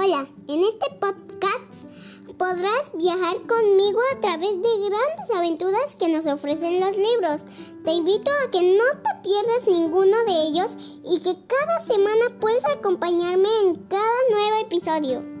Hola, en este podcast podrás viajar conmigo a través de grandes aventuras que nos ofrecen los libros. Te invito a que no te pierdas ninguno de ellos y que cada semana puedes acompañarme en cada nuevo episodio.